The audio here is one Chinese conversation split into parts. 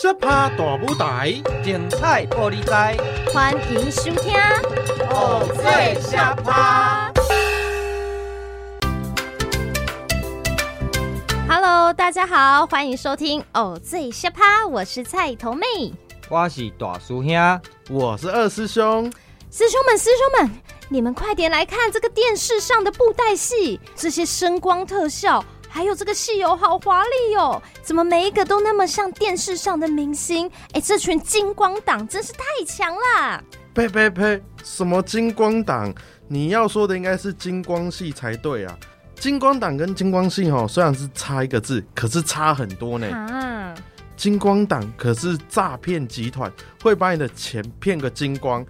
小趴大舞台，精彩玻璃台，欢迎收听偶，最小趴。Hello，大家好，欢迎收听偶，最小趴，我是菜头妹，我是大叔兄，我是二师兄。师兄们，师兄们，你们快点来看这个电视上的布袋戏，这些声光特效。还有这个戏友好华丽哦，怎么每一个都那么像电视上的明星？哎，这群金光党真是太强了！呸呸呸！什么金光党？你要说的应该是金光系才对啊！金光党跟金光系哦，虽然是差一个字，可是差很多呢。啊！金光党可是诈骗集团，会把你的钱骗个精光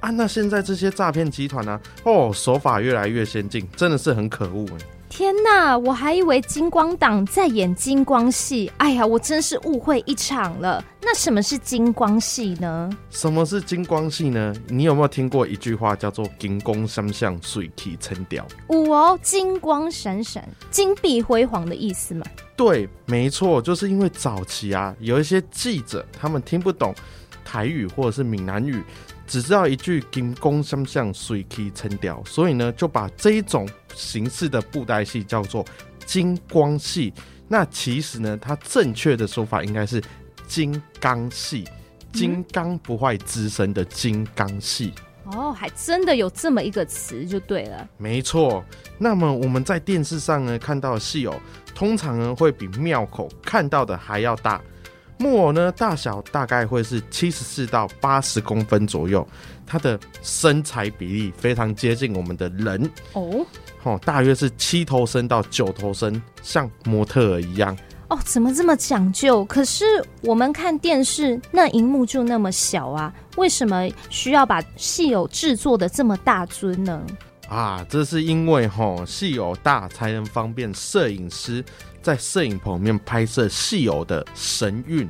啊！那现在这些诈骗集团呢？哦，手法越来越先进，真的是很可恶哎。天哪，我还以为金光党在演金光戏，哎呀，我真是误会一场了。那什么是金光戏呢？什么是金光戏呢？你有没有听过一句话叫做“金光闪闪，水气沉掉”？五哦，金光闪闪，金碧辉煌的意思嘛？对，没错，就是因为早期啊，有一些记者他们听不懂台语或者是闽南语。只知道一句“金光相向，水气沉掉”，所以呢，就把这一种形式的布袋戏叫做金光戏。那其实呢，它正确的说法应该是金刚戏，金刚不坏之身的金刚戏。哦，还真的有这么一个词就对了。没错。那么我们在电视上呢看到的戏偶，通常呢会比庙口看到的还要大。木偶呢，大小大概会是七十四到八十公分左右，它的身材比例非常接近我们的人哦，哦，大约是七头身到九头身，像模特儿一样哦。怎么这么讲究？可是我们看电视，那荧幕就那么小啊，为什么需要把戏偶制作的这么大尊呢？啊，这是因为吼，戏偶大才能方便摄影师。在摄影棚里面拍摄戏偶的神韵。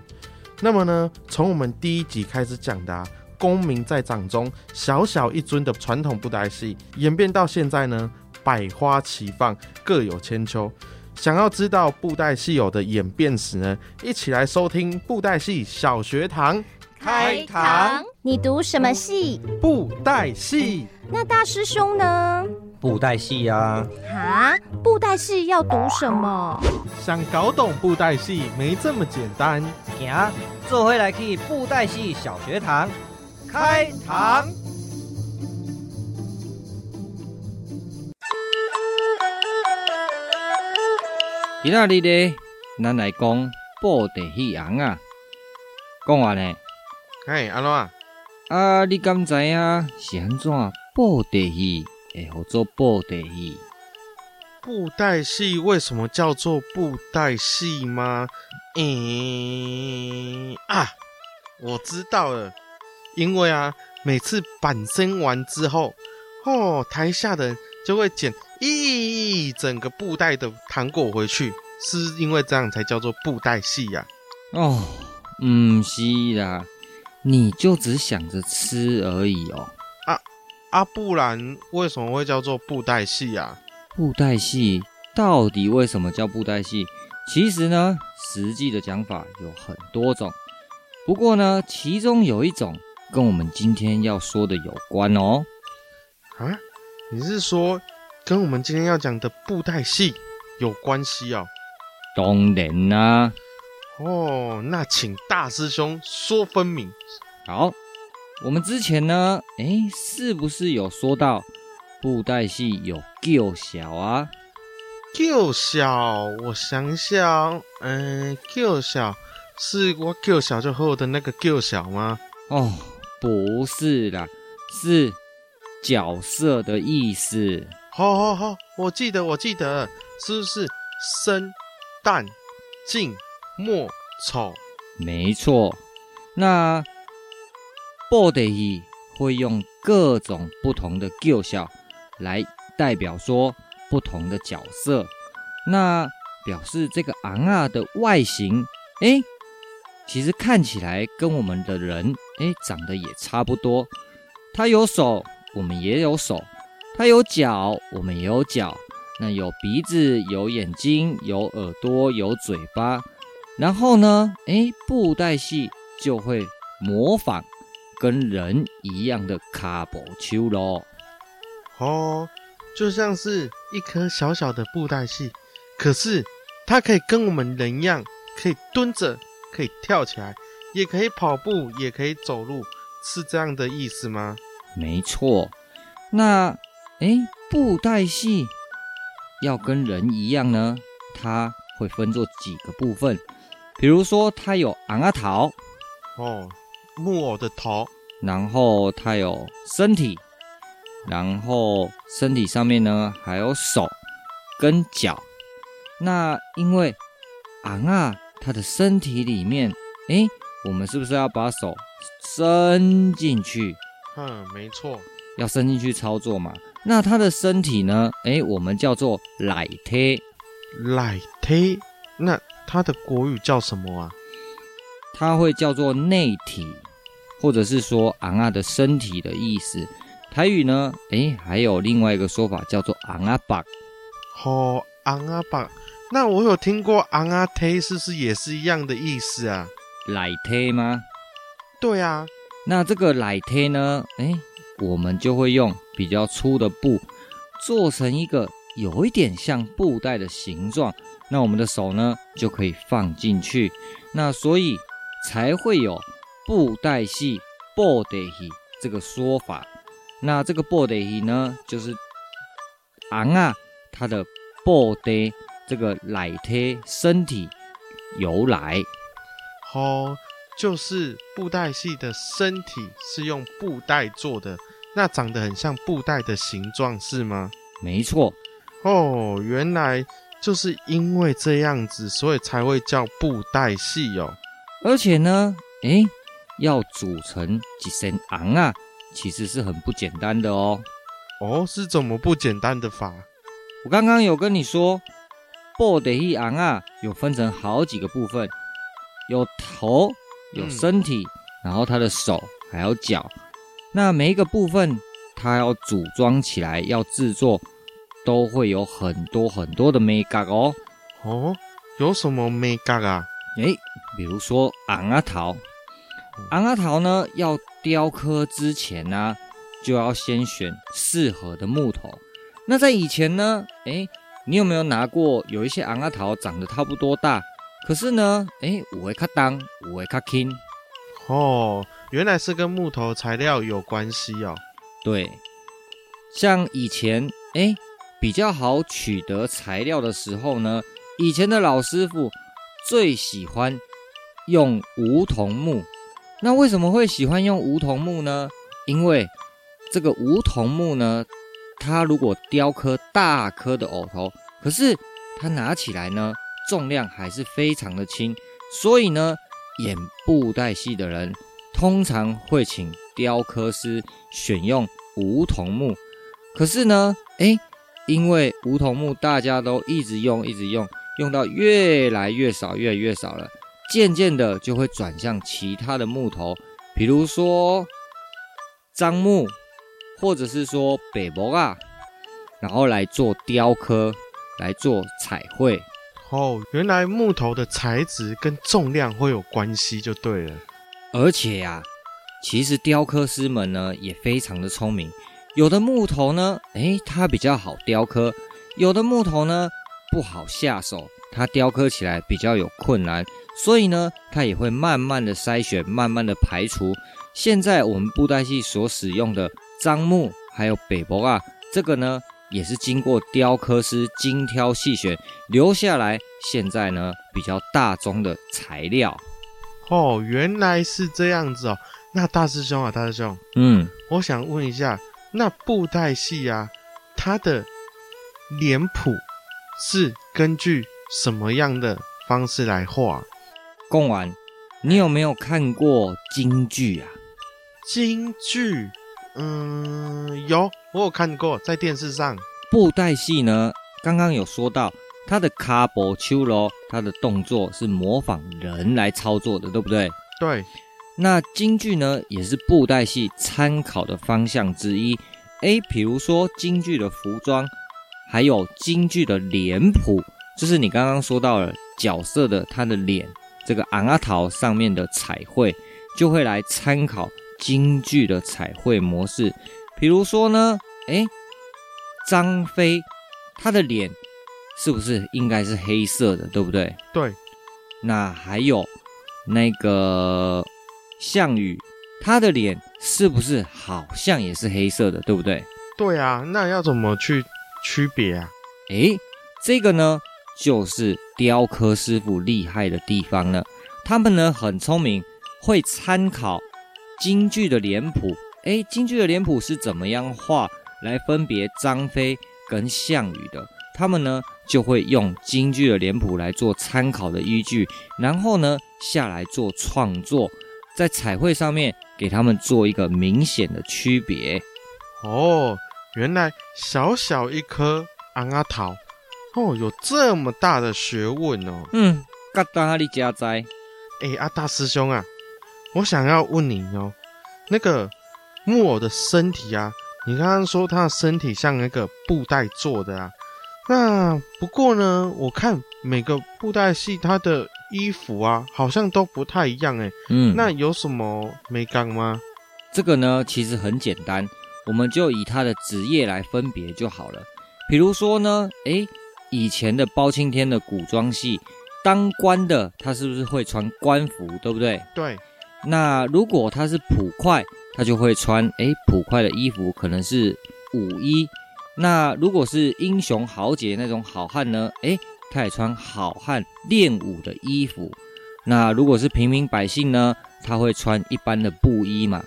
那么呢，从我们第一集开始讲的啊，功名在掌中，小小一尊的传统布袋戏，演变到现在呢，百花齐放，各有千秋。想要知道布袋戏偶的演变史呢，一起来收听布袋戏小学堂。开堂，你读什么戏？布袋戏。那大师兄呢？布袋戏呀！啊，布袋戏要读什么？想搞懂布袋戏没这么简单。行，做回来去布袋戏小学堂，开堂。今仔日呢，咱来讲布袋戏红啊。讲完呢？哎，安怎啊？啊，你敢知影是安怎布袋戏？哎，我做布袋戏。布袋戏为什么叫做布袋戏吗？嗯啊，我知道了，因为啊，每次板升完之后，哦，台下的人就会捡一整个布袋的糖果回去，是因为这样才叫做布袋戏呀？哦，唔是啦，你就只想着吃而已哦。啊，不然为什么会叫做布袋戏啊？布袋戏到底为什么叫布袋戏？其实呢，实际的讲法有很多种。不过呢，其中有一种跟我们今天要说的有关哦。啊，你是说跟我们今天要讲的布袋戏有关系哦？当然啦、啊。哦，那请大师兄说分明。好。我们之前呢，哎，是不是有说到布袋戏有叫小啊？叫小，我想想，嗯，叫小是我叫小就后的那个叫小吗？哦，不是啦，是角色的意思。好好好，我记得，我记得，是不是生、旦、净、莫、丑？没错，那。布袋戏会用各种不同的叫小来代表说不同的角色，那表示这个昂啊的外形，哎，其实看起来跟我们的人，哎，长得也差不多。他有手，我们也有手；他有脚，我们也有脚。那有鼻子，有眼睛，有耳朵，有嘴巴。然后呢，诶，布袋戏就会模仿跟人一样的卡波丘咯。哦，就像是一颗小小的布袋戏，可是它可以跟我们人一样，可以蹲着，可以跳起来，也可以跑步，也可以走路，是这样的意思吗？没错。那，诶，布袋戏要跟人一样呢，它会分作几个部分。比如说，它有昂啊头，哦，木偶的头，然后它有身体，然后身体上面呢还有手跟脚。那因为昂啊，它的身体里面，哎，我们是不是要把手伸进去？嗯，没错，要伸进去操作嘛。那它的身体呢？哎，我们叫做奶贴，奶贴，那。它的国语叫什么啊？它会叫做内体，或者是说昂啊的身体的意思。台语呢，诶，还有另外一个说法叫做昂啊巴。哦，昂啊巴。那我有听过昂啊忒，是不是也是一样的意思啊？奶忒吗？对啊。那这个奶忒呢？诶，我们就会用比较粗的布做成一个有一点像布袋的形状。那我们的手呢，就可以放进去，那所以才会有布袋戏、（body） 这个说法。那这个 body 呢，就是昂啊，它的 body 这个内体身体由来。哦，就是布袋戏的身体是用布袋做的，那长得很像布袋的形状，是吗？没错。哦，原来。就是因为这样子，所以才会叫布袋戏哦。而且呢，诶，要组成几身昂啊，其实是很不简单的哦。哦，是怎么不简单的法？我刚刚有跟你说，布袋戏昂啊，有分成好几个部分，有头，有身体，嗯、然后他的手还有脚。那每一个部分，它要组装起来，要制作。都会有很多很多的眉角哦。哦，有什么眉角啊？诶，比如说昂啊桃，昂啊桃呢，要雕刻之前呢、啊，就要先选适合的木头。那在以前呢，诶，你有没有拿过有一些昂啊桃长得差不多大，可是呢，诶，有的较重，有的较轻。哦，原来是跟木头材料有关系哦。对，像以前，诶。比较好取得材料的时候呢，以前的老师傅最喜欢用梧桐木。那为什么会喜欢用梧桐木呢？因为这个梧桐木呢，它如果雕刻大颗的偶头，可是它拿起来呢，重量还是非常的轻。所以呢，演布袋戏的人通常会请雕刻师选用梧桐木。可是呢，哎。因为梧桐木大家都一直用，一直用，用到越来越少，越来越少了，渐渐的就会转向其他的木头，比如说樟木，或者是说北木啊，然后来做雕刻，来做彩绘。哦，原来木头的材质跟重量会有关系，就对了。而且呀、啊，其实雕刻师们呢也非常的聪明。有的木头呢，诶，它比较好雕刻；有的木头呢，不好下手，它雕刻起来比较有困难。所以呢，它也会慢慢的筛选，慢慢的排除。现在我们布袋戏所使用的樟木还有白木啊，这个呢，也是经过雕刻师精挑细选留下来，现在呢比较大宗的材料。哦，原来是这样子哦。那大师兄啊，大师兄，嗯，我想问一下。那布袋戏啊，它的脸谱是根据什么样的方式来画？贡丸，你有没有看过京剧啊？京剧，嗯，有，我有看过，在电视上。布袋戏呢，刚刚有说到它的卡波丘罗，它的动作是模仿人来操作的，对不对？对。那京剧呢，也是布袋戏参考的方向之一。诶，比如说京剧的服装，还有京剧的脸谱，就是你刚刚说到了角色的他的脸，这个昂阿桃上面的彩绘，就会来参考京剧的彩绘模式。比如说呢，诶，张飞他的脸是不是应该是黑色的，对不对？对。那还有那个项羽，他的脸是不是好像也是黑色的，对不对？对啊，那要怎么去区别啊？诶，这个呢，就是雕刻师傅厉害的地方了。他们呢很聪明，会参考京剧的脸谱。诶，京剧的脸谱是怎么样画来分别张飞跟项羽的？他们呢就会用京剧的脸谱来做参考的依据，然后呢下来做创作，在彩绘上面给他们做一个明显的区别。哦。原来小小一颗安阿桃哦，有这么大的学问哦。嗯，嘎达你家在？哎，阿大师兄啊，我想要问你哦，那个木偶的身体啊，你刚刚说他的身体像那个布袋做的啊，那不过呢，我看每个布袋戏它的衣服啊，好像都不太一样哎。嗯，那有什么眉角吗？这个呢，其实很简单。我们就以他的职业来分别就好了。比如说呢，诶，以前的包青天的古装戏，当官的他是不是会穿官服，对不对？对。那如果他是捕快，他就会穿诶捕快的衣服，可能是武衣。那如果是英雄豪杰那种好汉呢，诶，他也穿好汉练武的衣服。那如果是平民百姓呢，他会穿一般的布衣嘛，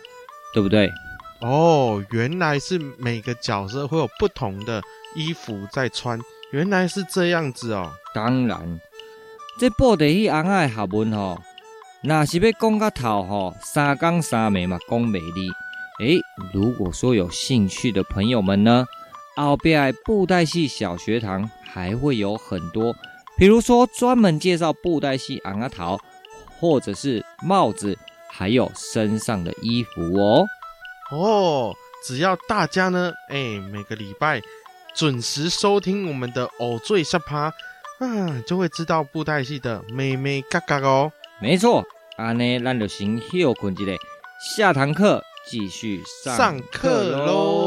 对不对？哦，原来是每个角色会有不同的衣服在穿，原来是这样子哦。当然，这布袋戏红仔的学问吼，那是要讲个头吼，三讲三美嘛，讲美丽。诶，如果说有兴趣的朋友们呢，后边布袋戏小学堂还会有很多，比如说专门介绍布袋戏昂阿桃，或者是帽子，还有身上的衣服哦。哦，只要大家呢，哎，每个礼拜准时收听我们的偶醉沙趴，啊，就会知道布袋戏的妹妹嘎嘎哦。没错，安呢，咱就先休困一下，下堂课继续上课喽。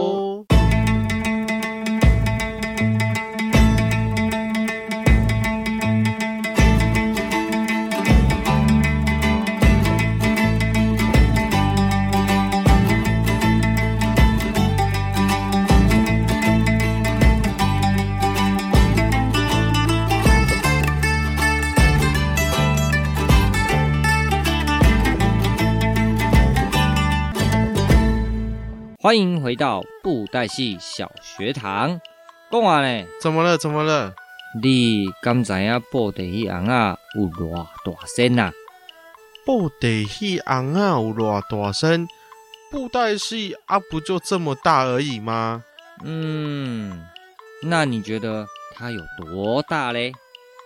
欢迎回到布袋戏小学堂。讲完呢？怎么了？怎么了？你敢知影布袋戏红啊有偌大声啊？布袋戏红啊有偌大声？布袋戏啊，不就这么大而已吗？嗯，那你觉得它有多大嘞？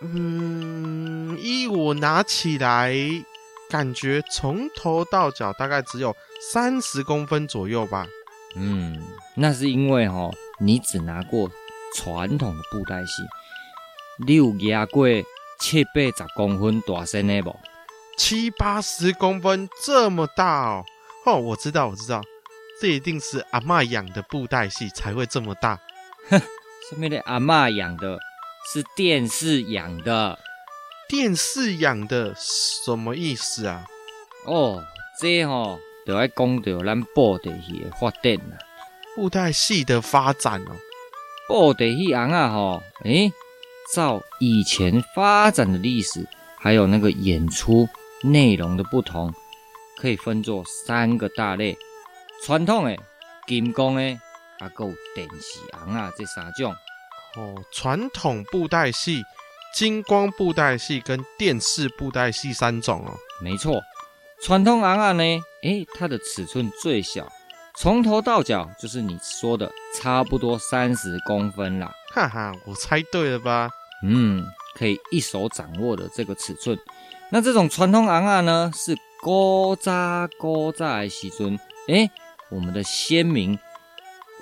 嗯，依我拿起来，感觉从头到脚大概只有三十公分左右吧。嗯，那是因为哦，你只拿过传统的布袋戏，你有压过七八十公分大身的不？七八十公分这么大哦！哦，我知道，我知道，这一定是阿嬷养的布袋戏才会这么大。哼，什么的阿嬷养的？是电视养的？电视养的什么意思啊？哦，这吼。就爱讲到咱布袋戏的发展啦，布袋戏的发展哦。布袋戏红啊吼，诶，照以前发展的历史，还有那个演出内容的不同，可以分作三个大类：传统的、金光的，啊有电视红啊这三种。哦，传统布袋戏、金光布袋戏跟电视布袋戏三种哦。没错。传统昂昂呢？诶，它的尺寸最小，从头到脚就是你说的差不多三十公分啦。哈哈，我猜对了吧？嗯，可以一手掌握的这个尺寸。那这种传统昂昂呢，是高扎高扎的时阵，诶，我们的先民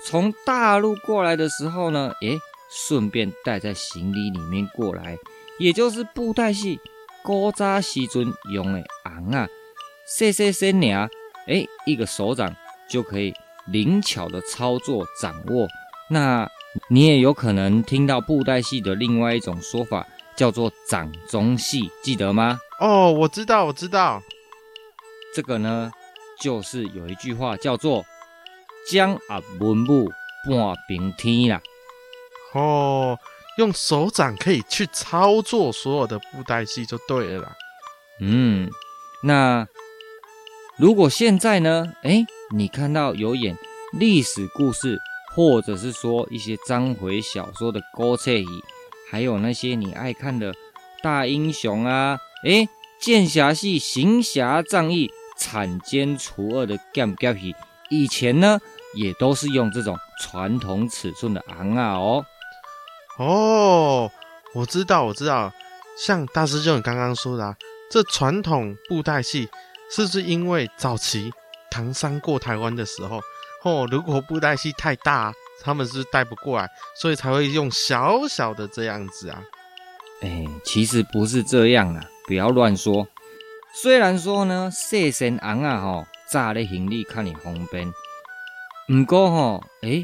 从大陆过来的时候呢，诶，顺便带在行李里面过来，也就是布袋戏古早时尊用的昂啊，细细细鸟，哎，一个手掌就可以灵巧的操作掌握。那你也有可能听到布袋戏的另外一种说法，叫做掌中戏，记得吗？哦，我知道，我知道。这个呢，就是有一句话叫做“将啊文武半平天”啦。哦，用手掌可以去操作所有的布袋戏就对了啦。嗯，那如果现在呢？哎，你看到有演历史故事，或者是说一些章回小说的古册戏，还有那些你爱看的大英雄啊，哎，剑侠戏、行侠仗义、铲奸除恶的剑侠戏，以前呢也都是用这种传统尺寸的昂啊哦。哦，我知道，我知道，像大师兄你刚刚说的啊，这传统布袋戏是不是因为早期唐山过台湾的时候，哦，如果布袋戏太大，他们是带不过来，所以才会用小小的这样子啊？哎，其实不是这样啊，不要乱说。虽然说呢，谢神昂啊，吼，炸的行李看你方便，不过吼，哎，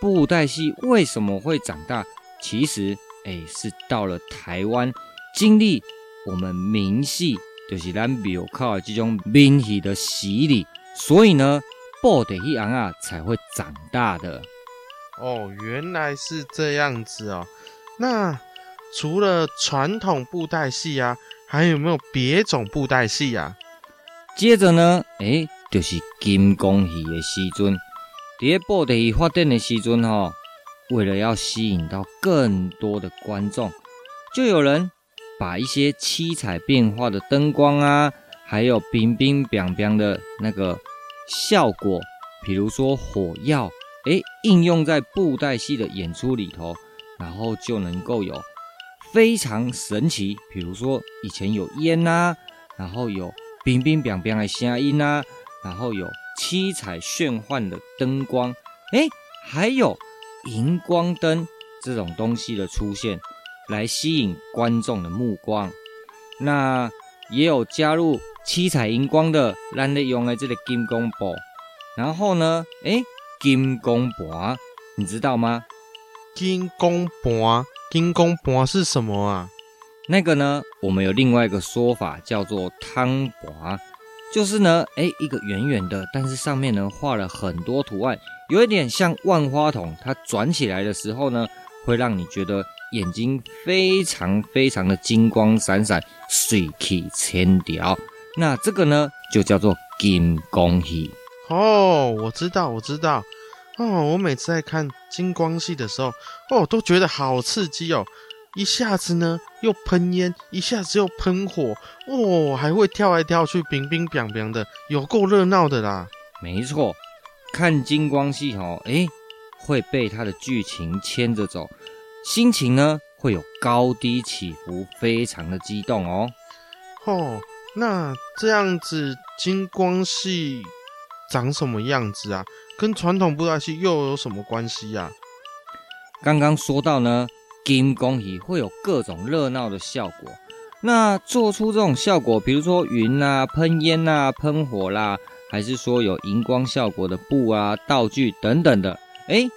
布袋戏为什么会长大？其实，哎，是到了台湾，经历我们明戏，就是咱庙口的这种明戏的洗礼，所以呢，布袋戏红啊才会长大的。哦，原来是这样子哦。那除了传统布袋戏啊，还有没有别种布袋戏啊？接着呢，诶，就是金光戏的时阵，在布袋戏发展的时阵，吼。为了要吸引到更多的观众，就有人把一些七彩变化的灯光啊，还有冰冰冰冰的那个效果，比如说火药，诶，应用在布袋戏的演出里头，然后就能够有非常神奇，比如说以前有烟呐、啊，然后有冰冰冰冰的声音呐，然后有七彩炫幻的灯光，诶，还有。荧光灯这种东西的出现，来吸引观众的目光。那也有加入七彩荧光的，咱咧用的这个金光布。然后呢，诶，金光盘，你知道吗？金光盘，金光盘是什么啊？那个呢，我们有另外一个说法，叫做汤盘，就是呢，诶，一个圆圆的，但是上面呢画了很多图案。有一点像万花筒，它转起来的时候呢，会让你觉得眼睛非常非常的金光闪闪，水气千条。那这个呢，就叫做金光戏。哦，我知道，我知道。哦，我每次在看金光戏的时候，哦，都觉得好刺激哦！一下子呢又喷烟，一下子又喷火，哦，还会跳来跳去，冰冰凉凉的，有够热闹的啦。没错。看金光戏哦，诶，会被它的剧情牵着走，心情呢会有高低起伏，非常的激动哦。哦，那这样子金光戏长什么样子啊？跟传统布袋戏又有什么关系呀？刚刚说到呢，金光戏会有各种热闹的效果，那做出这种效果，比如说云啊、喷烟啊、喷火啦。还是说有荧光效果的布啊、道具等等的，诶，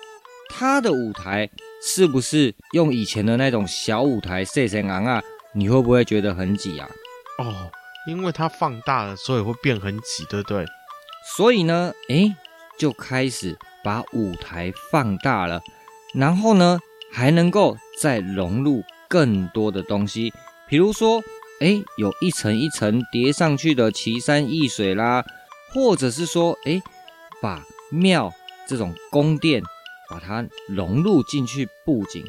它的舞台是不是用以前的那种小舞台塞成昂啊？你会不会觉得很挤啊？哦，因为它放大了，所以会变很挤，对不对？所以呢，诶，就开始把舞台放大了，然后呢，还能够再融入更多的东西，比如说，诶，有一层一层叠上去的奇山异水啦。或者是说，哎，把庙这种宫殿，把它融入进去布景，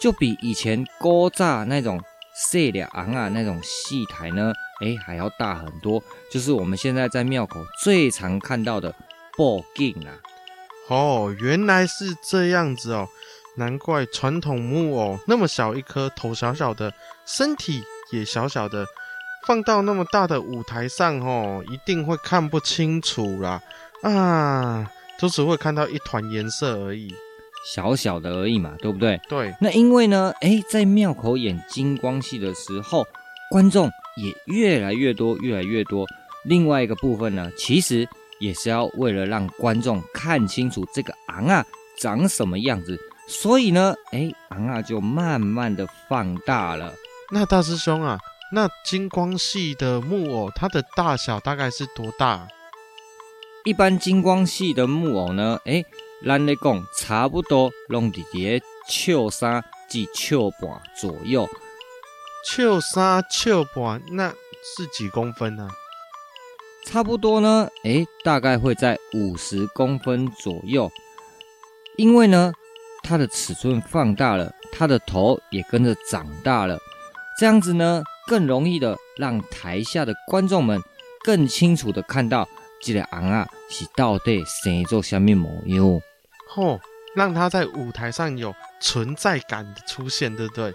就比以前古早那种细了昂啊那种戏台呢，哎，还要大很多。就是我们现在在庙口最常看到的布景啊。哦，原来是这样子哦，难怪传统木偶那么小一颗，头小小的，身体也小小的。放到那么大的舞台上，哦，一定会看不清楚啦！啊，就只会看到一团颜色而已，小小的而已嘛，对不对？对。那因为呢，诶，在庙口演金光戏的时候，观众也越来越多，越来越多。另外一个部分呢，其实也是要为了让观众看清楚这个昂啊长什么样子，所以呢，哎，昂啊就慢慢的放大了。那大师兄啊，那金光系的木偶它的大小大概是多大？一般金光系的木偶呢，诶，咱来讲差不多拢在个笑三至笑半左右。笑三笑半，那是几公分呢？差不多呢，哎，大概会在五十公分左右。因为呢，它的尺寸放大了，它的头也跟着长大了，这样子呢，更容易的让台下的观众们更清楚的看到。这个昂啊，是到底生做什么模样？吼、哦，让他在舞台上有存在感的出现，对不对？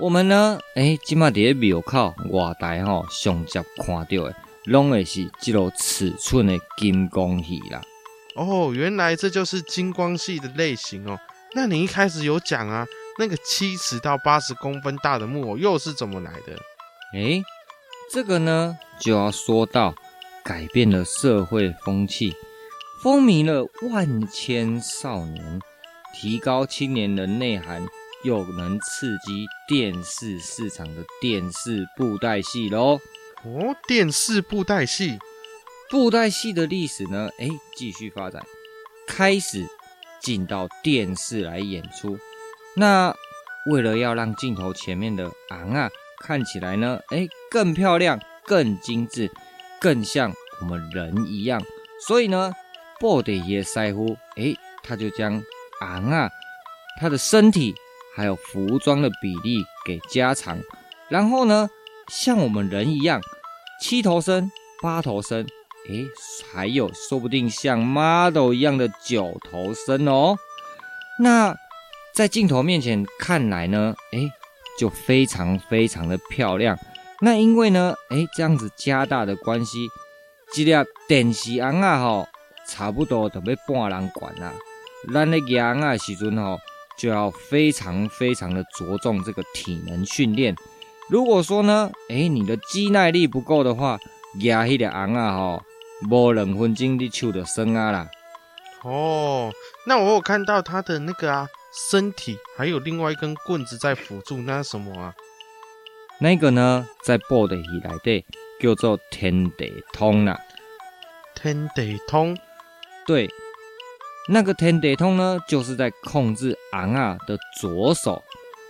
我们呢，哎，今麦在庙口外台吼，上接看到的，拢会是这种尺寸的金光戏啦。哦，原来这就是金光戏的类型哦。那你一开始有讲啊，那个七十到八十公分大的木偶又是怎么来的？哎，这个呢，就要说到。改变了社会风气，风靡了万千少年，提高青年的内涵，又能刺激电视市场的电视布袋戏喽。哦，电视布袋戏，布袋戏的历史呢？哎，继续发展，开始进到电视来演出。那为了要让镜头前面的昂啊看起来呢，哎，更漂亮、更精致。更像我们人一样，所以呢，布袋戏师傅，哎，他就将昂啊，他的身体还有服装的比例给加长，然后呢，像我们人一样，七头身、八头身，哎，还有说不定像 model 一样的九头身哦。那在镜头面前看来呢，哎，就非常非常的漂亮。那因为呢，哎，这样子加大的关系，这粒电视昂啊，吼，差不多都要半人管啦。咱的昂啊时阵吼，就要非常非常的着重这个体能训练。如果说呢，哎，你的肌耐力不够的话，压迄个昂啊，吼，无两分钟你手就酸啊啦。哦，那我有看到他的那个啊，身体还有另外一根棍子在辅助，那什么啊？那个呢，在布袋戏里底叫做天地通啦。天地通，对，那个天地通呢，就是在控制昂啊的左手。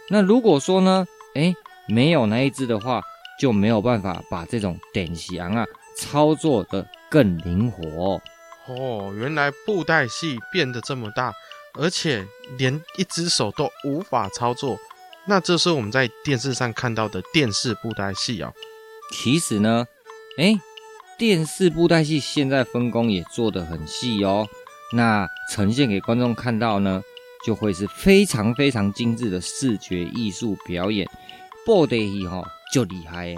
那如果说呢，哎，没有那一只的话，就没有办法把这种电视昂啊操作的更灵活。哦，原来布袋戏变得这么大，而且连一只手都无法操作。那这是我们在电视上看到的电视布袋戏哦。其实呢，哎，电视布袋戏现在分工也做得很细哦。那呈现给观众看到呢，就会是非常非常精致的视觉艺术表演。布袋戏哈就厉害，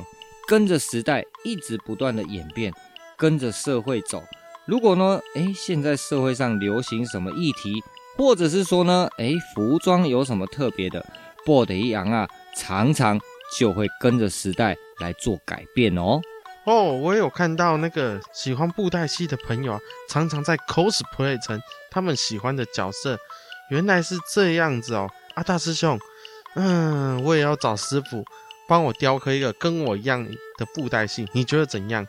跟着时代一直不断的演变，跟着社会走。如果呢，哎，现在社会上流行什么议题，或者是说呢，哎，服装有什么特别的？布袋戏啊，常常就会跟着时代来做改变哦。哦，我有看到那个喜欢布袋戏的朋友啊，常常在 cosplay 成他们喜欢的角色。原来是这样子哦。啊，大师兄，嗯，我也要找师傅帮我雕刻一个跟我一样的布袋戏，你觉得怎样？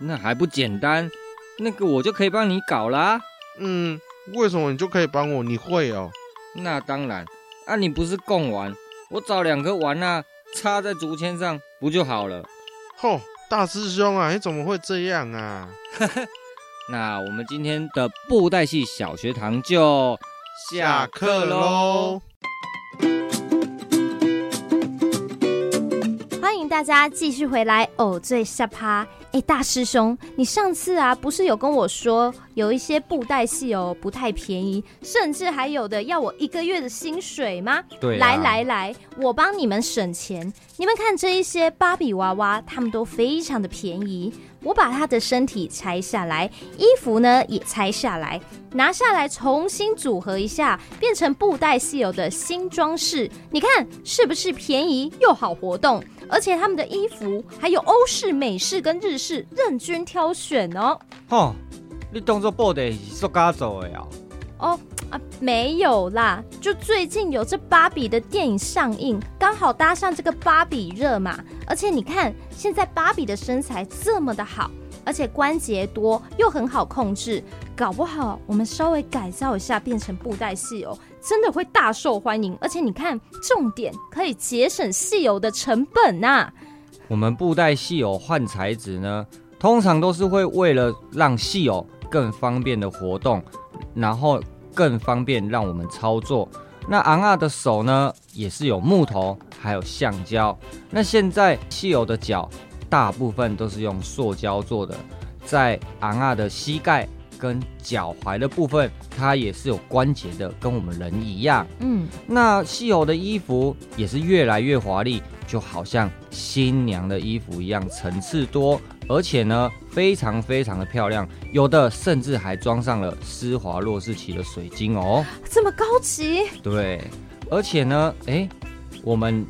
那还不简单？那个我就可以帮你搞啦。嗯，为什么你就可以帮我？你会哦。那当然。啊，你不是贡丸，我找两颗丸啊，插在竹签上不就好了？吼，大师兄啊，你怎么会这样啊？那我们今天的布袋戏小学堂就下课喽。迎大家继续回来哦最下趴。哎，大师兄，你上次啊不是有跟我说有一些布袋戏哦不太便宜，甚至还有的要我一个月的薪水吗？对啊，来来来，我帮你们省钱。你们看这一些芭比娃娃，他们都非常的便宜。我把他的身体拆下来，衣服呢也拆下来，拿下来重新组合一下，变成布袋戏有的新装饰。你看是不是便宜又好活动？而且他们的衣服还有欧式、美式跟日式，任君挑选哦。吼，你当作布袋是塑胶做的哦？哦啊，没有啦，就最近有这芭比的电影上映，刚好搭上这个芭比热嘛。而且你看，现在芭比的身材这么的好，而且关节多又很好控制，搞不好我们稍微改造一下，变成布袋戏哦，真的会大受欢迎。而且你看，重点可以节省戏偶的成本呐、我们布袋戏偶换材质呢，通常都是会为了让戏偶更方便的活动。然后更方便让我们操作。那昂啊的手呢，也是有木头，还有橡胶。那现在戏偶的脚大部分都是用塑胶做的，在昂啊的膝盖跟脚踝的部分，它也是有关节的，跟我们人一样。嗯，那戏偶的衣服也是越来越华丽，就好像新娘的衣服一样，层次多。而且呢，非常非常的漂亮，有的甚至还装上了施华洛世奇的水晶哦，这么高级？对，而且呢，哎，我们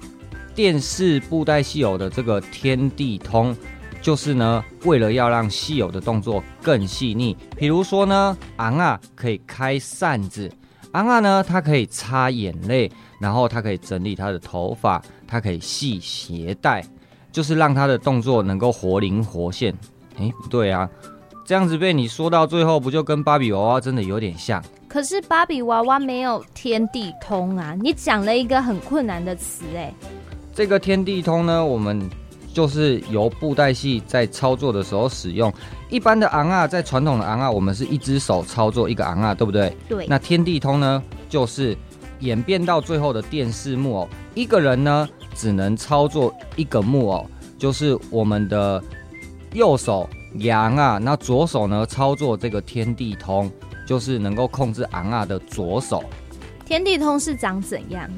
电视布袋戏偶的这个天地通，就是呢，为了要让戏偶的动作更细腻，比如说呢，昂啊可以开扇子，昂啊呢，它可以擦眼泪，然后它可以整理它的头发，它可以系鞋带。就是让他的动作能够活灵活现。哎，不对啊，这样子被你说到最后，不就跟芭比娃娃真的有点像？可是芭比娃娃没有天地通啊！你讲了一个很困难的词，哎。这个天地通呢，我们就是由布袋戏在操作的时候使用。一般的昂啊，在传统的昂啊，我们是一只手操作一个昂啊，对不对？对。那天地通呢，就是演变到最后的电视木偶，一个人呢。只能操作一个木偶，就是我们的右手羊啊，那左手呢操作这个天地通，就是能够控制昂啊的左手。天地通是长怎样？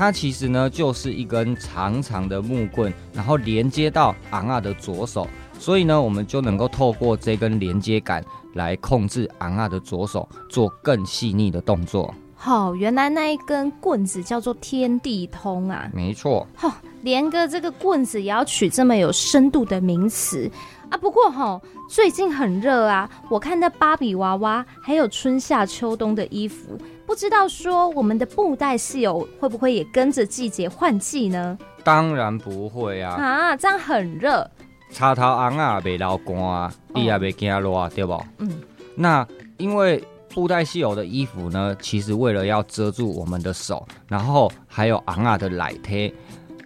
它其实呢就是一根长长的木棍，然后连接到昂啊的左手，所以呢我们就能够透过这根连接杆来控制昂啊的左手，做更细腻的动作。好、哦，原来那一根棍子叫做天地通啊！没错。好、哦，连个这个棍子也要取这么有深度的名词啊！不过哈、哦，最近很热啊，我看那芭比娃娃还有春夏秋冬的衣服，不知道说我们的布袋戏偶会不会也跟着季节换季呢？当然不会啊！啊，这样很热，插头昂啊，袂流汗，你也袂惊热，对不？嗯，那因为。布袋戏偶的衣服呢，其实为了要遮住我们的手，然后还有昂啊的奶贴，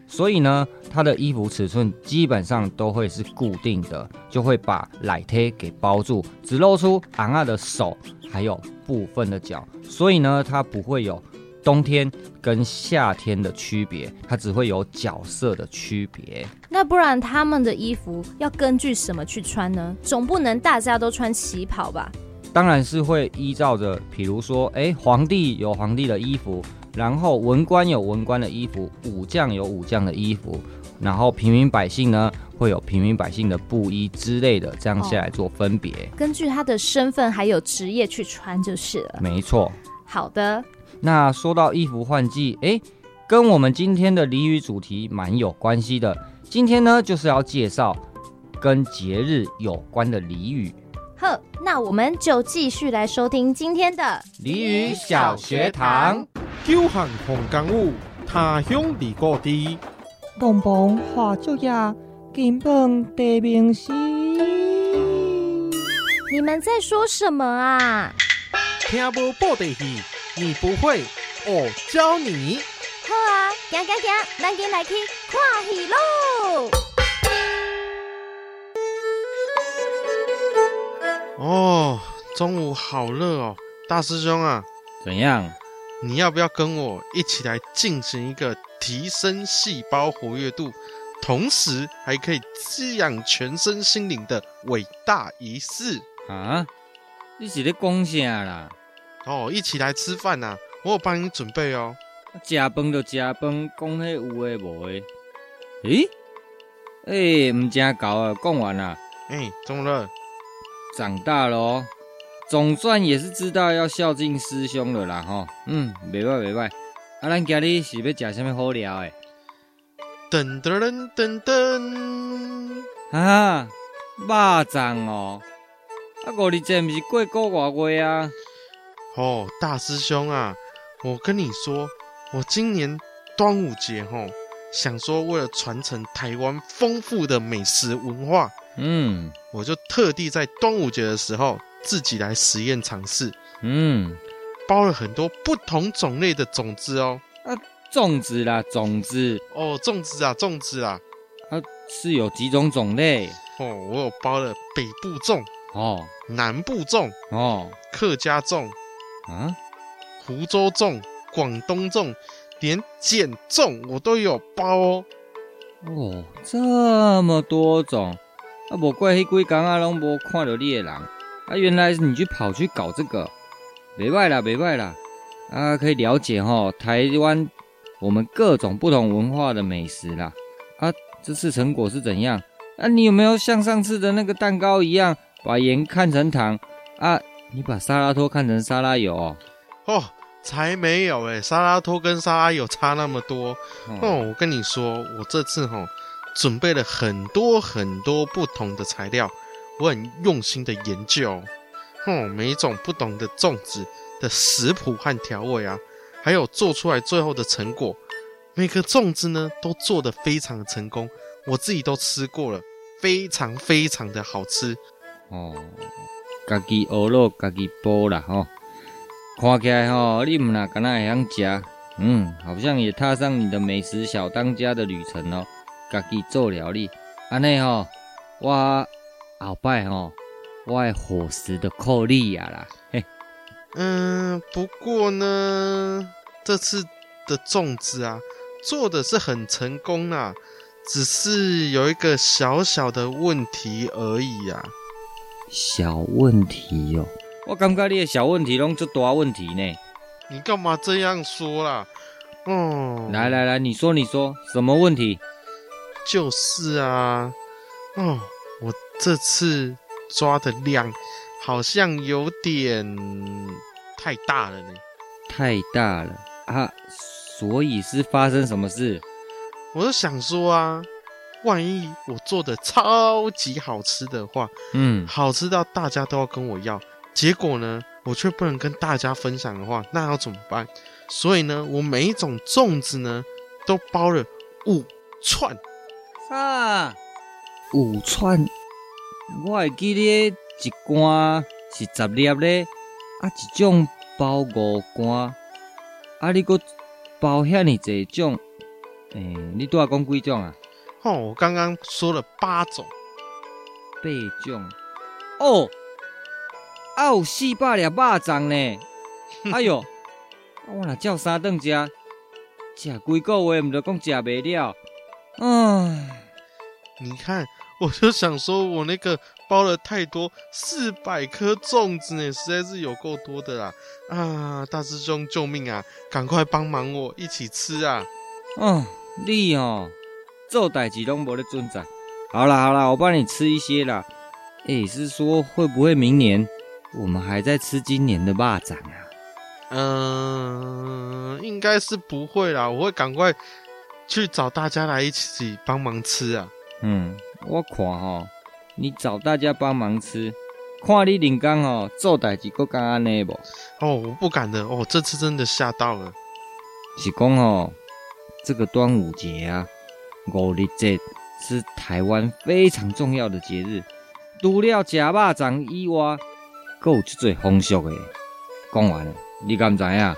所以呢，它的衣服尺寸基本上都会是固定的，就会把奶贴给包住，只露出昂昂的手还有部分的脚，所以呢，它不会有冬天跟夏天的区别，它只会有角色的区别。那不然他们的衣服要根据什么去穿呢？总不能大家都穿旗袍吧？当然是会依照着，比如说，哎，皇帝有皇帝的衣服，然后文官有文官的衣服，武将有武将的衣服，然后平民百姓呢会有平民百姓的布衣之类的，这样下来做分别。哦，根据他的身份还有职业去穿就是了。没错。好的。那说到衣服换季，哎，跟我们今天的俚语主题蛮有关系的。今天呢，就是要介绍跟节日有关的俚语。呵，那我们就继续来收听今天的俚语小学堂。久旱逢甘雨，他乡遇故知。东风化作业，金榜题名时。你们在说什么啊？听无布袋戏，你不会，我教你。好啊，行行行，咱今来去看戏喽。哦，中午好热哦，大师兄啊，怎样？你要不要跟我一起来进行一个提升细胞活跃度，同时还可以滋养全身心灵的伟大仪式啊？你是在讲啥啦？哦，一起来吃饭呐，我有帮你准备哦。食饭就食饭，讲些有诶无诶。诶诶，唔正够啊，讲完啦。诶，怎么了？长大了哦，总算也是知道要孝敬师兄了啦，吼，嗯，袂歹袂歹，啊，咱今日是要食什么好料诶？噔噔噔噔噔！啊，肉粽哦！啊，五二节不是过个外月啊？哦，大师兄啊，我跟你说，我今年端午节吼，想说为了传承台湾丰富的美食文化，嗯，我就特地在端午节的时候自己来实验尝试，嗯，包了很多不同种类的种子哦。啊，粽子啦，粽子。哦，粽子啊，粽子啊，啊，是有几种种类？哦，我有包了北部粽，哦，南部粽，哦，客家粽，啊，湖州粽，广东粽，连碱粽我都有包哦。哦，这么多种，啊，无怪迄几工啊，拢无看到你的人，啊，原来你去跑去搞这个，没败啦，没败啦，啊，可以了解哈，台湾我们各种不同文化的美食啦，啊，这次成果是怎样？啊，你有没有像上次的那个蛋糕一样，把盐看成糖，啊，你把沙拉托看成沙拉油哦？哦，才没有诶，沙拉托跟沙拉油差那么多。哦，哦，我跟你说，我这次哈、哦、准备了很多很多不同的材料，我很用心的研究。哦，每一种不同的粽子的食谱和调味啊，还有做出来最后的成果，每个粽子呢都做得非常成功，我自己都吃过了，非常非常的好吃。哦，家己熬肉，家己补啦吼。看起来吼，你们呐，敢若会晓食，嗯，好像也踏上你的美食小当家的旅程哦。家己做料理，安尼吼，我后摆吼，我会伙食的靠你呀啦。嘿，嗯，不过呢，这次的粽子啊，做的是很成功啦，只是有一个小小的问题而已啊。小问题哦。我感觉你的小问题拢做大问题呢。你干嘛这样说啦？哦，来来来，你说你说，什么问题？就是啊，哦，我这次抓的量好像有点太大了呢。太大了啊！所以是发生什么事？我就想说啊，万一我做的超级好吃的话，嗯，好吃到大家都要跟我要。结果呢，我却不能跟大家分享的话，那要怎么办？所以呢，我每一种粽子呢，都包了五串。啊，五串！我会记咧一罐是十粒咧，啊，一种包五罐，啊，你搁包遐尼侪种，诶、欸，你拄仔讲几种啊？哦，我刚刚说了八种，八种。哦。啊，有四百粒肉粽呢！哎呦，我若照三顿食，食几个月，毋着讲食袂了。唉，你看，我就想说，我那个包了太多，四百颗粽子呢，实在是有够多的啦！啊，大师兄救命啊！赶快帮忙我一起吃啊！哦，你哦，做代志拢无咧准则。好啦好啦，我帮你吃一些啦。诶，是说会不会明年？我们还在吃今年的肉粽啊？嗯，应该是不会啦。我会赶快去找大家来一起帮忙吃啊。嗯，我看哦，你找大家帮忙吃，看你领刚哦做代志够敢安尼不？哦，我不敢的哦，这次真的吓到了。是讲哦，这个端午节啊，五日节是台湾非常重要的节日，除了吃肉粽以外。够这最风俗的，讲完了，你敢知影？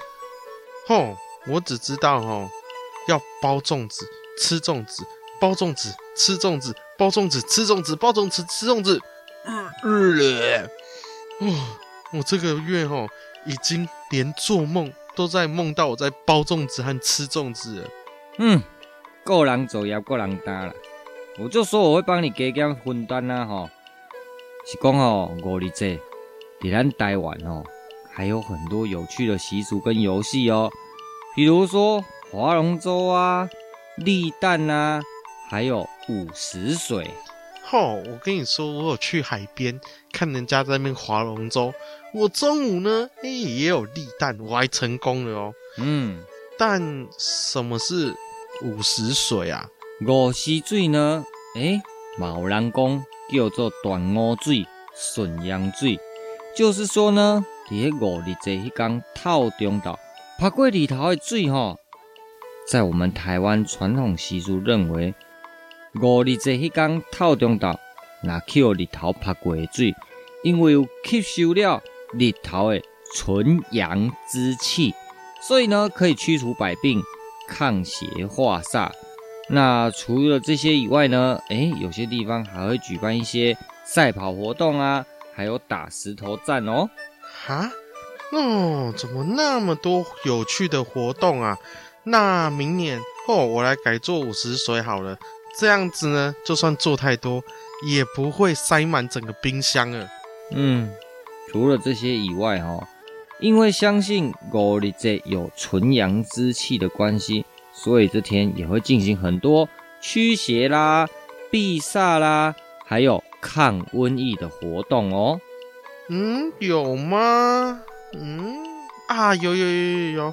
吼，我只知道吼，要包粽子，吃粽子，包粽子，吃粽子，包粽子，吃粽子，包粽子，吃粽子。嗯嗯，哦，我这个月吼，已经连做梦都在梦到我在包粽子和吃粽子了。嗯，个人作业个人搭了，我就说我会帮你加减分担啊，吼，是讲吼五二节。在咱台湾哦，还有很多有趣的习俗跟游戏哦，比如说划龙舟啊、立蛋啊，还有五十水。吼，我跟你说，我有去海边看人家在那边划龙舟。我中午呢，哎，也有立蛋，我还成功了哦。嗯，但什么是五十水啊？五十水呢，诶，某人讲叫做断午水、顺阳水，就是说呢，伫迄五日节迄天透中岛拍过日头的水吼，在我们台湾传统习俗认为，五日节迄天透中昼，那去日头拍过的水，因为有吸收了日头的纯阳之气，所以呢，可以驱除百病、抗邪化煞。那除了这些以外呢，诶，有些地方还会举办一些赛跑活动啊，还有打石头战哦。哈，哦，怎么那么多有趣的活动啊？那明年哦，我来改做五十水好了，这样子呢，就算做太多，也不会塞满整个冰箱了。嗯，除了这些以外哦，因为相信五日节有纯阳之气的关系。所以这天也会进行很多驱邪啦、避煞啦，还有抗瘟疫的活动哦。嗯，有吗？嗯啊，有有有有有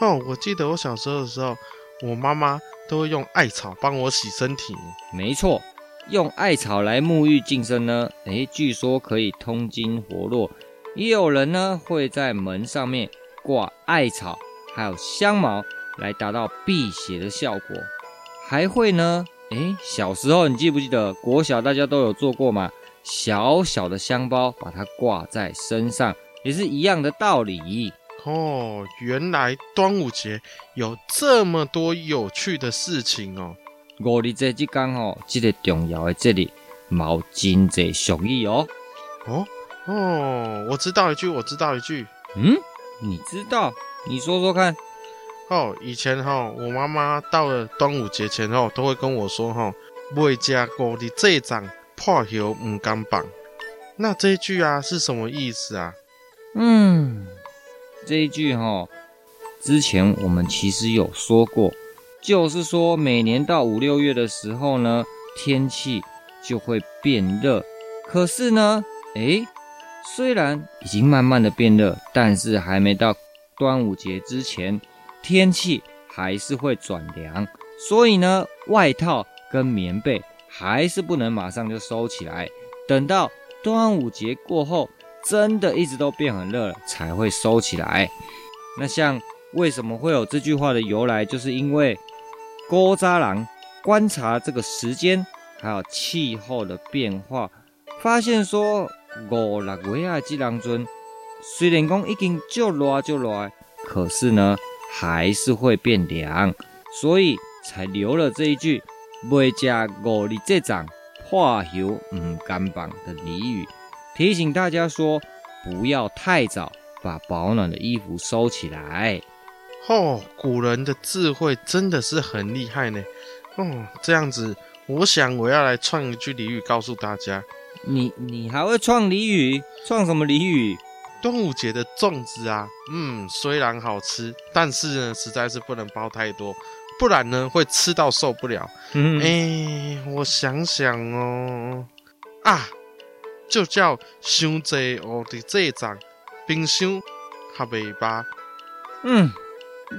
哦！我记得我小时候的时候，我妈妈都会用艾草帮我洗身体。没错，用艾草来沐浴净身呢，诶，据说可以通经活络。也有人呢会在门上面挂艾草，还有香茅。来达到辟邪的效果，还会呢？诶，小时候你记不记得国小大家都有做过吗？小小的香包把它挂在身上，也是一样的道理。哦，原来端午节有这么多有趣的事情哦。五日节这天哦，这个重要的节日，毛真济俗语哦。哦哦，我知道一句，我知道一句。嗯，你知道？你说说看。哦，以前哈，我妈妈到了端午节前后，都会跟我说哈，未加过的这张破油唔敢绑。那这一句啊是什么意思啊？嗯，这一句哈，之前我们其实有说过，就是说每年到五六月的时候呢，天气就会变热。可是呢，诶，虽然已经慢慢的变热，但是还没到端午节之前。天气还是会转凉，所以呢，外套跟棉被还是不能马上就收起来，等到端午节过后，真的一直都变很热了才会收起来。那像为什么会有这句话的由来，就是因为古早人观察这个时间还有气候的变化，发现说五六月啊这当中，虽然讲已经就热就热，可是呢。还是会变凉，所以才留了这一句“未食五日这粽，破袖唔甘绑”的俚语，提醒大家说不要太早把保暖的衣服收起来。哦，古人的智慧真的是很厉害呢。哦，这样子，我想我要来创一句俚语告诉大家。你你还会创俚语？创什么俚语？端午节的粽子啊，嗯，虽然好吃，但是呢，实在是不能包太多，不然呢，会吃到受不了。嗯，我想想哦，啊，就叫伤济哦的这张，冰箱还未吧？嗯，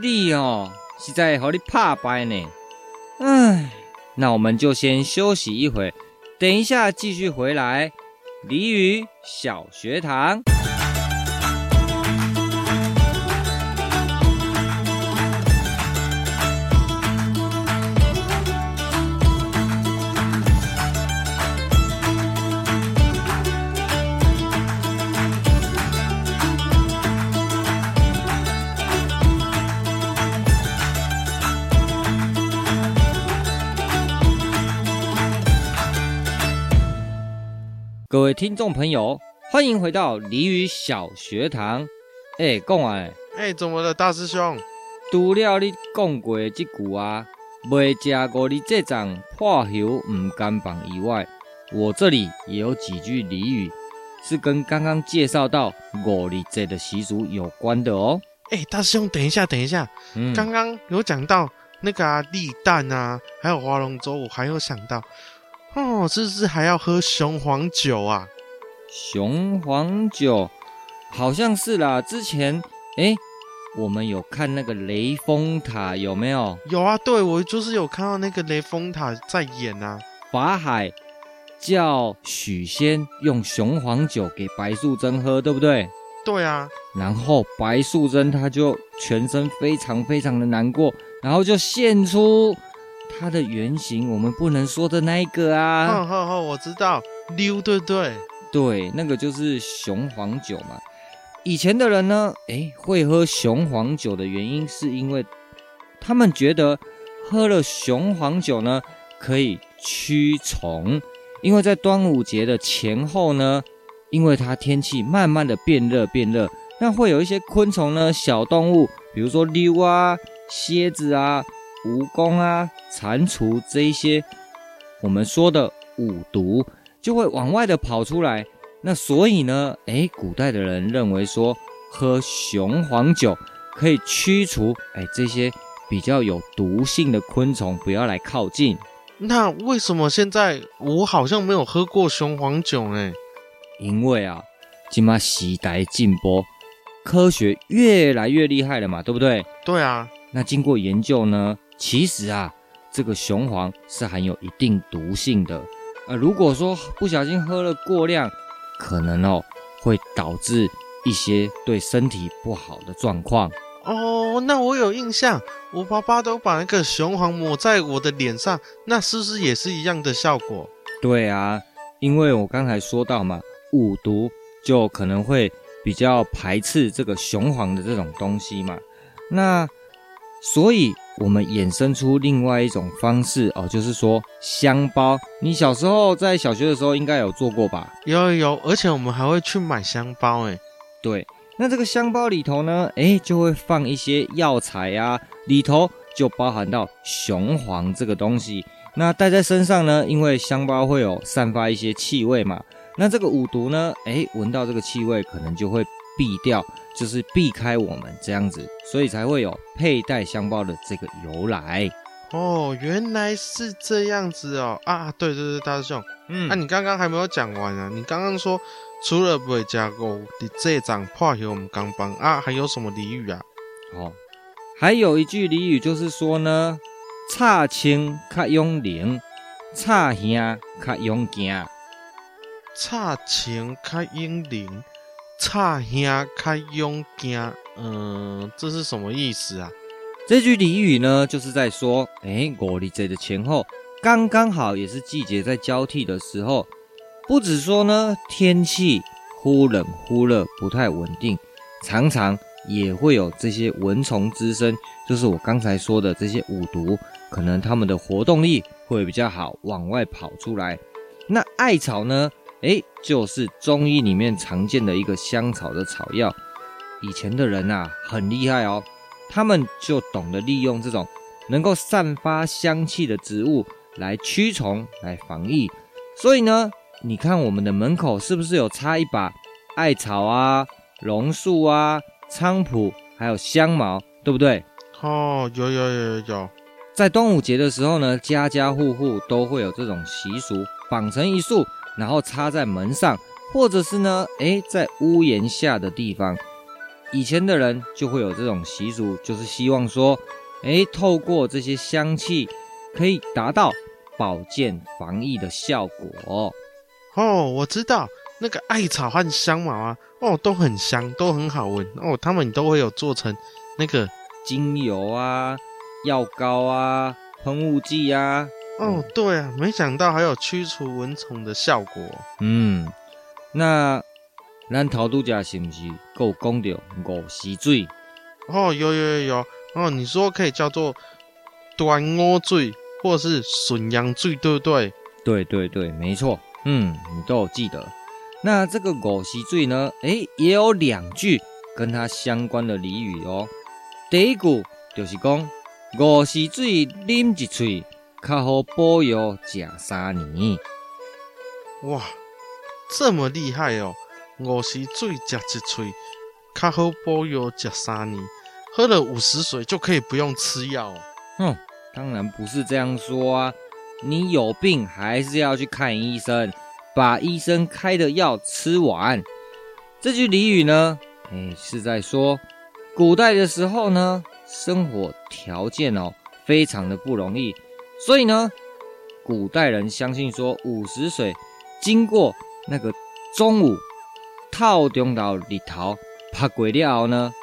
你哦，是在和你拍牌呢。唉，那我们就先休息一会，等一下继续回来。鲤鱼小学堂。位听众朋友，欢迎回到俚语小学堂。哎，讲完哎，怎么了，大师兄？除了你讲过的这句啊，未食过你这粽，破袖唔甘绑以外，我这里也有几句俚语，是跟刚刚介绍到五日节的习俗有关的哦。哎，大师兄，等一下，等一下，嗯，刚刚有讲到那个啊，立蛋啊，还有划龙舟，我还有想到。哦，是不是还要喝雄黄酒啊？雄黄酒好像是啦。之前哎，我们有看那个雷峰塔有没有？有啊，对，我就是有看到那个雷峰塔在演啊。法海叫许仙用雄黄酒给白素贞喝，对不对？对啊。然后白素贞她就全身非常非常的难过，然后就现出她的原型，我们不能说的那一个啊。好好好，我知道，溜对对。对，那个就是雄黄酒嘛。以前的人呢，诶，会喝雄黄酒的原因是因为他们觉得喝了雄黄酒呢可以驱虫，因为在端午节的前后呢，因为它天气慢慢的变热变热，那会有一些昆虫呢，小动物，比如说溜啊、蝎子啊、蜈蚣啊、蟾蜍这一些，我们说的五毒。就会往外的跑出来，那所以呢，诶，古代的人认为说喝雄黄酒可以驱除诶这些比较有毒性的昆虫，不要来靠近。那为什么现在我好像没有喝过雄黄酒呢？因为啊，今嘛时代进步，科学越来越厉害了嘛，对不对？对啊。那经过研究呢，其实啊，这个雄黄是含有一定毒性的。呃，如果说不小心喝了过量，可能哦会导致一些对身体不好的状况。哦，那我有印象，我爸爸都把那个雄黄抹在我的脸上，那是不是也是一样的效果？对啊，因为我刚才说到嘛，五毒就可能会比较排斥这个雄黄的这种东西嘛，那。所以，我们衍生出另外一种方式哦，就是说香包。你小时候在小学的时候应该有做过吧？有有有，而且我们还会去买香包诶。对，那这个香包里头呢，诶，就会放一些药材啊，里头就包含到雄黄这个东西。那戴在身上呢，因为香包会有散发一些气味嘛，那这个五毒呢，诶，闻到这个气味可能就会避掉。就是避开我们这样子，所以才会有佩戴香包的这个由来。哦，原来是这样子哦！啊，对对对，大师兄，嗯，那、啊、你刚刚还没有讲完啊？你刚刚说除了不会加钩的这张破鞋我们刚帮啊，还有什么俚语啊？哦，还有一句俚语就是说呢，差青卡用灵，差兄卡用惊，差青卡用灵。差兄开勇敢，嗯，这是什么意思啊？这句俚语呢，就是在说，哎，我离这的前后，刚刚好也是季节在交替的时候。不止说呢，天气忽冷忽热，不太稳定，常常也会有这些蚊虫滋生，就是我刚才说的这些五毒，可能它们的活动力会比较好，往外跑出来。那艾草呢？哎，就是中医里面常见的一个香草的草药。以前的人啊，很厉害哦，他们就懂得利用这种能够散发香气的植物来驱虫、来防疫。所以呢，你看我们的门口是不是有插一把艾草啊、榕树啊、菖蒲，还有香茅，对不对？哦，有有有有有。在端午节的时候呢，家家户户都会有这种习俗，绑成一束。然后插在门上，或者是呢，诶，在屋檐下的地方，以前的人就会有这种习俗，就是希望说，诶，透过这些香气，可以达到保健防疫的效果。哦，我知道那个艾草和香茅啊，哦，都很香，都很好闻。哦，他们都会有做成那个精油啊、药膏啊、喷雾剂啊。哦，对啊，没想到还有驱除蚊虫的效果。嗯，那咱头拄家是不是够讲到五时水？哦，有有有有哦，你说可以叫做端午水，或者是笋阳水，对不对？对对对，没错。嗯，你都有记得。那这个五时水呢？诶，也有两句跟它相关的俚语哦。第一句就是讲五时水啉一喙。较好保佑吃三年，哇，这么厉害哦！五十水吃一喙，较好保佑吃三年，喝了五十水就可以不用吃药哦。哼，当然不是这样说啊！你有病还是要去看医生，把医生开的药吃完。这句俚语呢，哎，是在说古代的时候呢，生活条件哦非常的不容易，所以呢，古代人相信说午时水经过那个中午套中到日头拍过了后呢，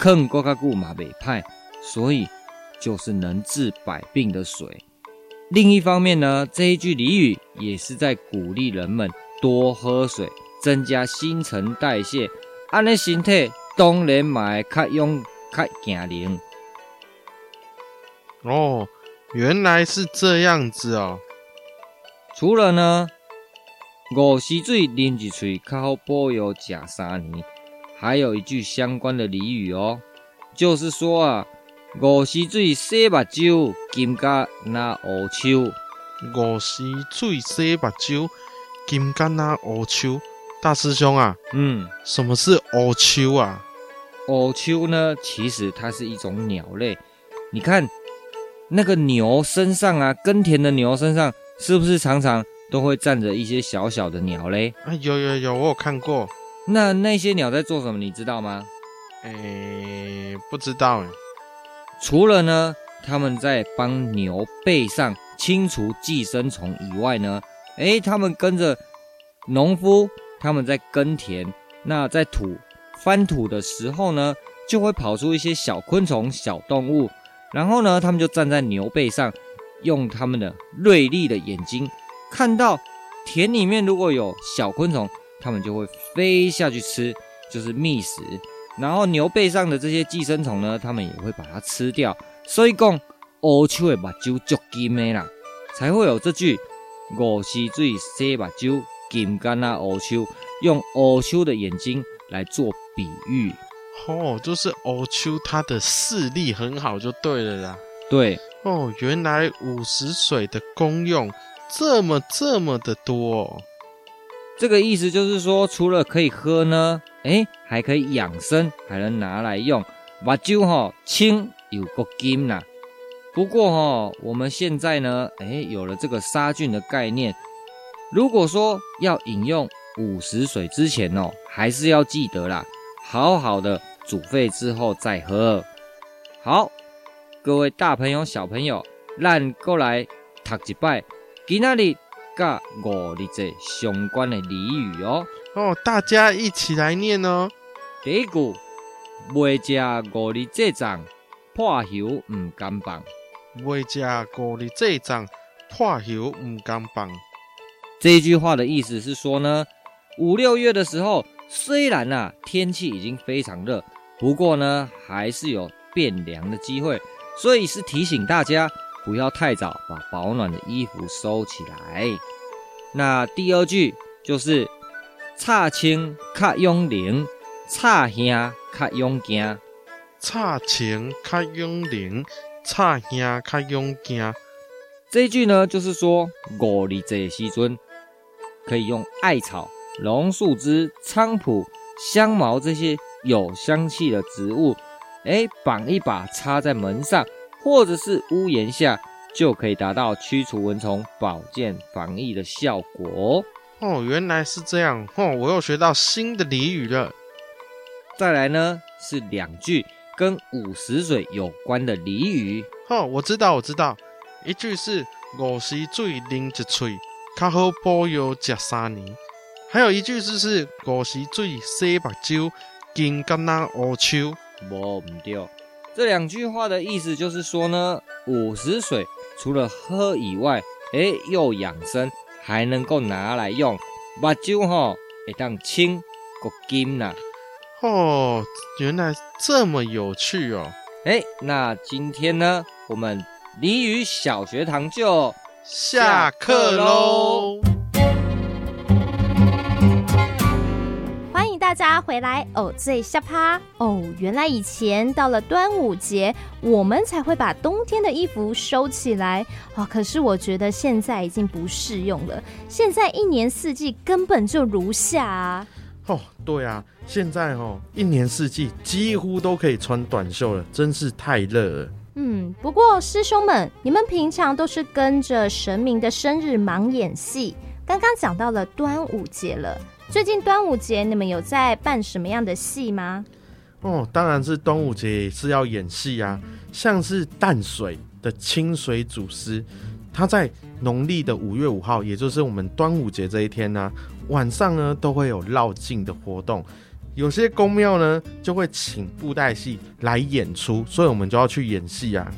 坑过较久嘛袂歹，所以就是能治百病的水。另一方面呢，这一句俚语也是在鼓励人们多喝水，增加新陈代谢，安尼身体当然嘛会较勇较健灵。哦，原来是这样子哦。除了呢，五溪水啉一喙较好保佑吃三年，还有一句相关的俚语哦，就是说啊。五溪水洗目睭，金甲那乌秋。五溪水洗目睭，金甲那乌秋。大师兄啊，嗯，什么是乌秋啊？乌秋呢，其实它是一种鸟类。你看那个牛身上啊，耕田的牛身上，是不是常常都会站着一些小小的鸟嘞？啊，有有有，我有看过。那那些鸟在做什么？你知道吗？诶、欸，不知道诶。除了呢，他们在帮牛背上清除寄生虫以外呢，诶，他们跟着农夫，他们在耕田，那在土翻土的时候呢，就会跑出一些小昆虫、小动物，然后呢，他们就站在牛背上，用他们的锐利的眼睛看到田里面如果有小昆虫，他们就会飞下去吃，就是觅食。然后牛背上的这些寄生虫呢，他们也会把它吃掉。所以讲，乌秋的目睭足金的啦，才会有这句“午时水洗目睭，金干那乌秋”，用乌秋的眼睛来做比喻。哦，就是欧秋他的视力很好，就对了啦。对，哦，原来五十水的功用这么这么的多哦。这个意思就是说，除了可以喝呢。哎，还可以养生，还能拿来用。目睭哈清又够金呐。不过哈，我们现在呢，哎，有了这个杀菌的概念。如果说要饮用五十水之前哦，还是要记得啦，好好的煮沸之后再喝。好，各位大朋友小朋友，咱过来读一摆，今仔日甲五日节相关的俚语哦。哦，大家一起来念哦。第一句，未食五日这粽，破喉唔甘放。未食五日这粽，破喉唔甘放。这一句话的意思是说呢，五六月的时候，虽然啊天气已经非常热，不过呢还是有变凉的机会，所以是提醒大家不要太早把保暖的衣服收起来。那第二句就是。炒青较勇灵，炒兄较勇惊。炒青较勇灵，炒兄较勇惊。这一句呢，就是说五日节时阵可以用艾草、榕树枝、菖蒲、香茅这些有香气的植物，哎，绑一把插在门上，或者是屋檐下，就可以达到驱除蚊虫、保健防疫的效果。哦，原来是这样哦！我又学到新的俚语了。再来呢，是两句跟午时水有关的俚语。哦，我知道，我知道。一句是午时水啉一喙，较好保佑吃三年。还有一句就是五十岁洗目睭，金甘那乌秋。无唔对，这两句话的意思就是说呢，五十水除了喝以外，哎，又养生。还能够拿来用，目睭吼会当清个金呐。哦，原来这么有趣哦。哎，那今天呢，我们俚语小学堂就下课喽。大家回来哦，最下趴哦！原来以前到了端午节，我们才会把冬天的衣服收起来哦。可是我觉得现在已经不适用了，现在一年四季根本就如夏啊！哦，对啊，现在哦，一年四季几乎都可以穿短袖了，真是太热了。嗯，不过师兄们，你们平常都是跟着神明的生日忙演戏，刚刚讲到了端午节了。最近端午节，你们有在办什么样的戏吗？哦，当然是端午节是要演戏啊，像是淡水的清水祖师，他在农历的五月五号，也就是我们端午节这一天呢、晚上呢都会有绕境的活动，有些宫庙呢就会请布袋戏来演出，所以我们就要去演戏啊。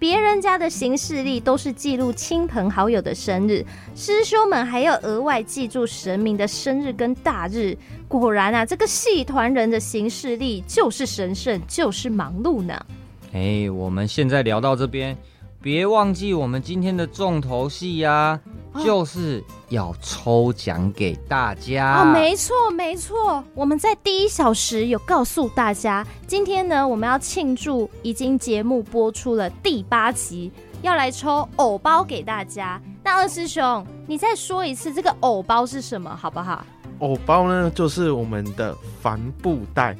别人家的行事历都是记录亲朋好友的生日，师兄们还要额外记住神明的生日跟大日。果然啊，这个戏团人的行事历就是神圣，就是忙碌呢。哎，我们现在聊到这边，别忘记我们今天的重头戏呀、就是要抽奖给大家哦，没错没错，我们在第一小时有告诉大家，今天呢，我们要庆祝已经节目播出了第八集，要来抽偶包给大家。那二师兄，你再说一次这个偶包是什么，好不好？偶包呢，就是我们的帆布袋，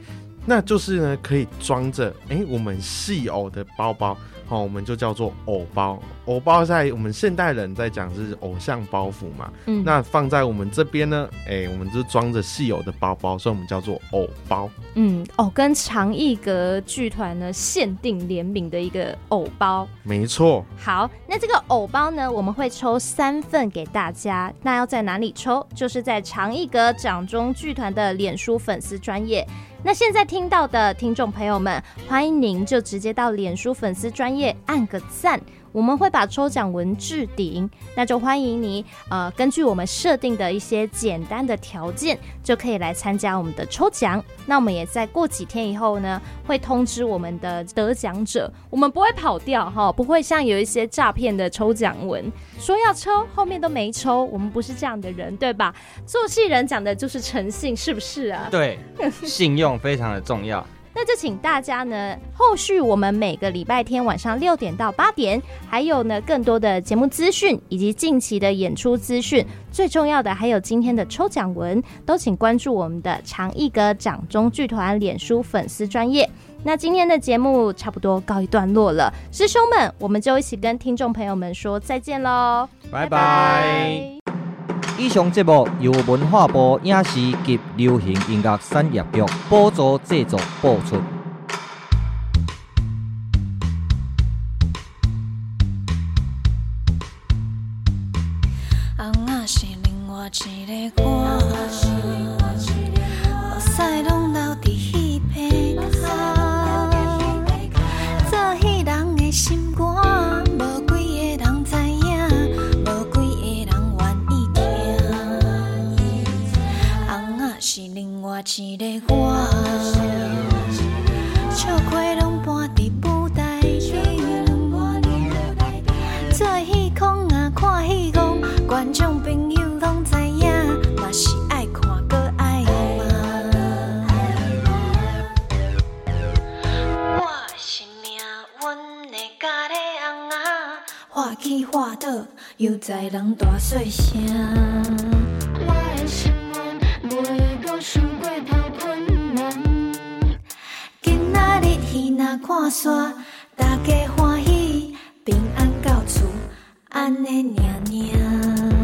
那就是呢可以装着哎我们戏偶的包包。好，我们就叫做偶包。偶包在我们现代人在讲是偶像包袱嘛。嗯，那放在我们这边呢，哎、欸，我们就装着戏偶的包包，所以我们叫做偶包。嗯，哦，跟长艺阁剧团呢限定联名的一个偶包。没错。好，那这个偶包呢，我们会抽三份给大家。那要在哪里抽？就是在长艺阁掌中剧团的脸书粉丝专页。那现在听到的听众朋友们，欢迎您就直接到脸书粉丝专业按个赞。我们会把抽奖文置顶，那就欢迎你，呃，根据我们设定的一些简单的条件，就可以来参加我们的抽奖。那我们也在过几天以后呢，会通知我们的得奖者，我们不会跑掉哈，不会像有一些诈骗的抽奖文，说要抽，后面都没抽，我们不是这样的人，对吧？做戏人讲的就是诚信，是不是啊？对，信用非常的重要。那就请大家呢，后续我们每个礼拜天晚上六点到八点，还有呢更多的节目资讯以及近期的演出资讯，最重要的还有今天的抽奖文，都请关注我们的长艺阁掌中剧团脸书粉丝专业。那今天的节目差不多告一段落了，师兄们，我们就一起跟听众朋友们说再见喽，拜拜。以上节目由文化部影视及流行音乐产业局补助制作播出。一个一个我，笑亏拢搬伫布袋里，做戏空啊，看戏空，观众朋友拢知影，嘛是爱看阁爱骂。我是命运的家己翁仔，画起画倒，又在人大细声。想过跑困难。今仔日戏若看煞，大家欢喜，平安到厝，安尼念念。